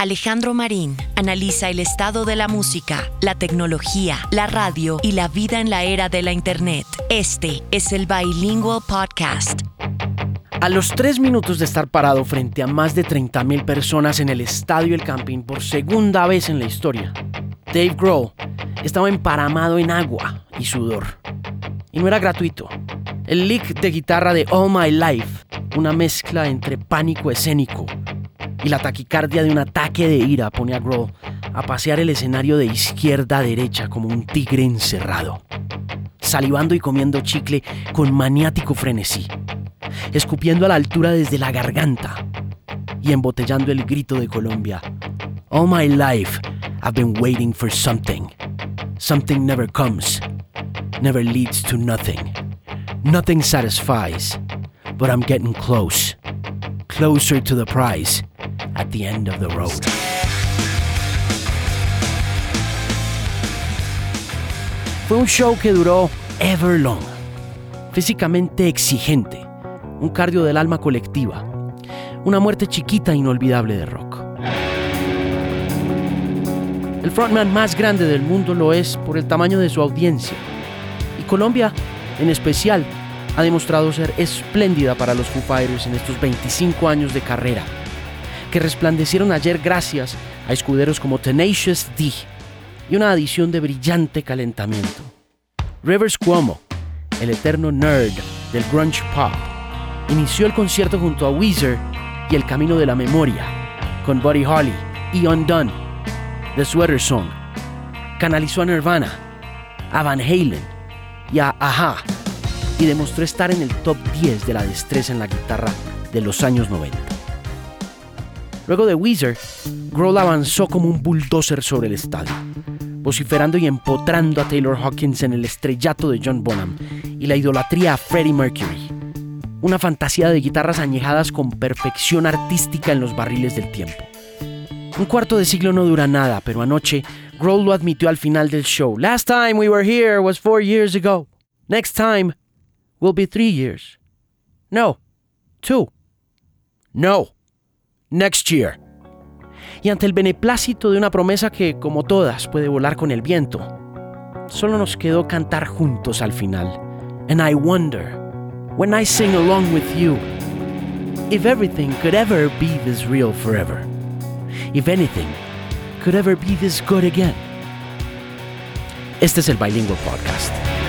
Alejandro Marín analiza el estado de la música, la tecnología, la radio y la vida en la era de la Internet. Este es el Bilingual Podcast. A los tres minutos de estar parado frente a más de 30.000 personas en el estadio El Camping por segunda vez en la historia, Dave Grohl estaba emparamado en agua y sudor. Y no era gratuito. El lick de guitarra de All My Life, una mezcla entre pánico escénico y la taquicardia de un ataque de ira pone a Grohl a pasear el escenario de izquierda a derecha como un tigre encerrado, salivando y comiendo chicle con maniático frenesí, escupiendo a la altura desde la garganta y embotellando el grito de Colombia. All my life I've been waiting for something. Something never comes, never leads to nothing. Nothing satisfies, but I'm getting close, closer to the prize at the end of the road. Fue un show que duró ever long, físicamente exigente, un cardio del alma colectiva, una muerte chiquita inolvidable de rock. El frontman más grande del mundo lo es por el tamaño de su audiencia, y Colombia, en especial, ha demostrado ser espléndida para los Foo Fighters en estos 25 años de carrera que resplandecieron ayer gracias a escuderos como Tenacious D y una adición de brillante calentamiento. Rivers Cuomo, el eterno nerd del grunge pop, inició el concierto junto a Weezer y El Camino de la Memoria, con Buddy Holly y Undone, The Sweater Song. Canalizó a Nirvana, a Van Halen y a Aha, y demostró estar en el top 10 de la destreza en la guitarra de los años 90. Luego de Weezer, Grohl avanzó como un bulldozer sobre el estadio, vociferando y empotrando a Taylor Hawkins en el estrellato de John Bonham y la idolatría a Freddie Mercury. Una fantasía de guitarras añejadas con perfección artística en los barriles del tiempo. Un cuarto de siglo no dura nada, pero anoche Grohl lo admitió al final del show. Last time we were here was four years ago. Next time will be three years. No, two. No next year. Y ante el beneplácito de una promesa que, como todas, puede volar con el viento, solo nos quedó cantar juntos al final. And I wonder, when I sing along with you, if everything could ever be this real forever. If anything could ever be this good again. Este es el Bilingual Podcast.